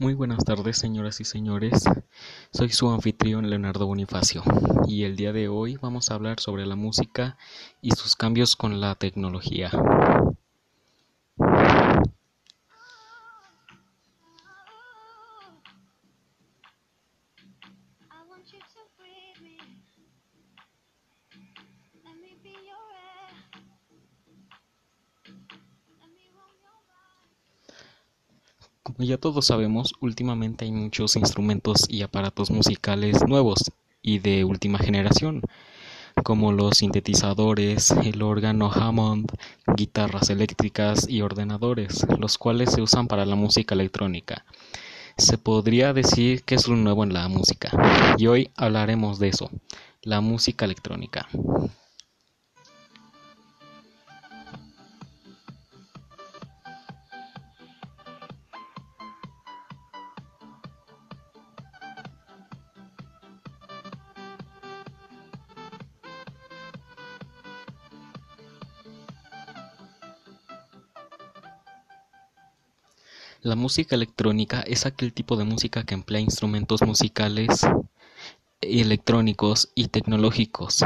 Muy buenas tardes, señoras y señores. Soy su anfitrión Leonardo Bonifacio y el día de hoy vamos a hablar sobre la música y sus cambios con la tecnología. Como ya todos sabemos, últimamente hay muchos instrumentos y aparatos musicales nuevos y de última generación, como los sintetizadores, el órgano Hammond, guitarras eléctricas y ordenadores, los cuales se usan para la música electrónica. Se podría decir que es lo nuevo en la música, y hoy hablaremos de eso, la música electrónica. La música electrónica es aquel tipo de música que emplea instrumentos musicales electrónicos y tecnológicos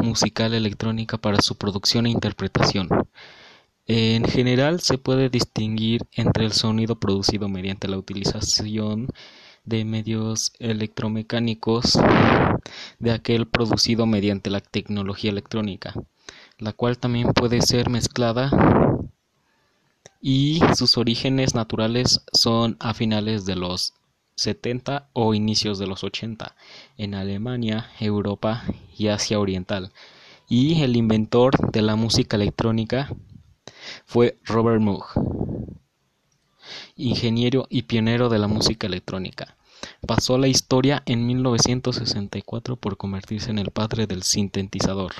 musical electrónica para su producción e interpretación. En general se puede distinguir entre el sonido producido mediante la utilización de medios electromecánicos de aquel producido mediante la tecnología electrónica, la cual también puede ser mezclada y sus orígenes naturales son a finales de los 70 o inicios de los 80 en Alemania, Europa y Asia Oriental. Y el inventor de la música electrónica fue Robert Moog, ingeniero y pionero de la música electrónica. Pasó a la historia en 1964 por convertirse en el padre del sintetizador.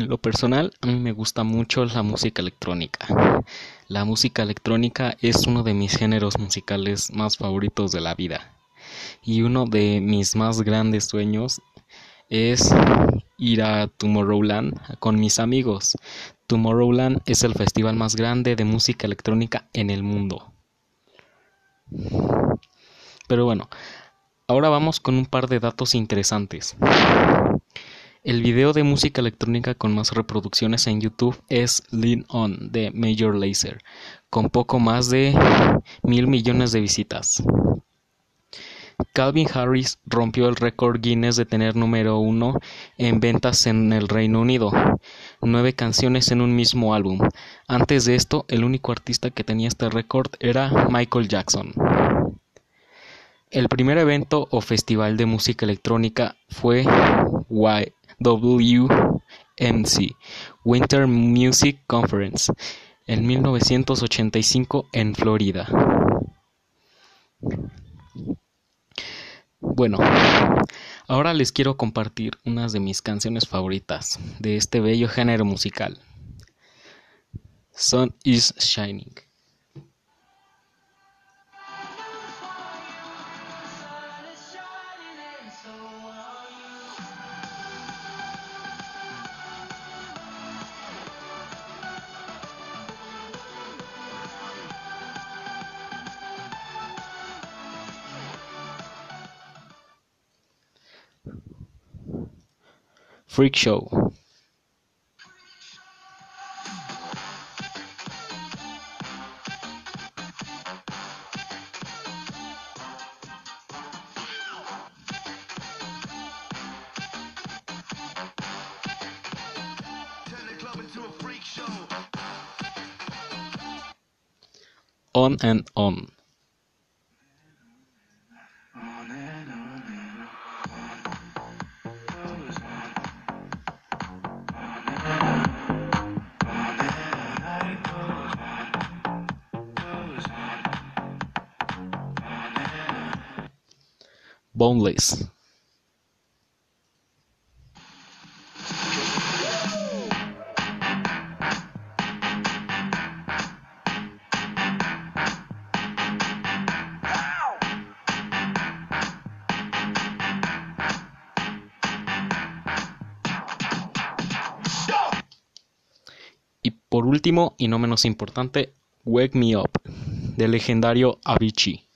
En lo personal, a mí me gusta mucho la música electrónica. La música electrónica es uno de mis géneros musicales más favoritos de la vida. Y uno de mis más grandes sueños es ir a Tomorrowland con mis amigos. Tomorrowland es el festival más grande de música electrónica en el mundo. Pero bueno, ahora vamos con un par de datos interesantes. El video de música electrónica con más reproducciones en YouTube es Lean On de Major Lazer, con poco más de mil millones de visitas. Calvin Harris rompió el récord Guinness de tener número uno en ventas en el Reino Unido, nueve canciones en un mismo álbum. Antes de esto, el único artista que tenía este récord era Michael Jackson. El primer evento o festival de música electrónica fue WMC Winter Music Conference en 1985 en Florida. Bueno, ahora les quiero compartir unas de mis canciones favoritas de este bello género musical. Sun is Shining. Freak Show. On and on. Boneless. Y por último, y no menos importante, Wake Me Up, del legendario Avicii.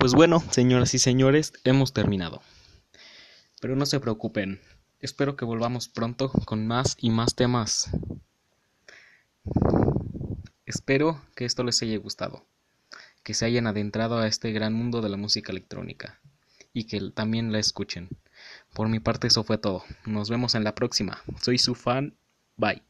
Pues bueno, señoras y señores, hemos terminado. Pero no se preocupen, espero que volvamos pronto con más y más temas. Espero que esto les haya gustado, que se hayan adentrado a este gran mundo de la música electrónica y que también la escuchen. Por mi parte eso fue todo. Nos vemos en la próxima. Soy su fan. Bye.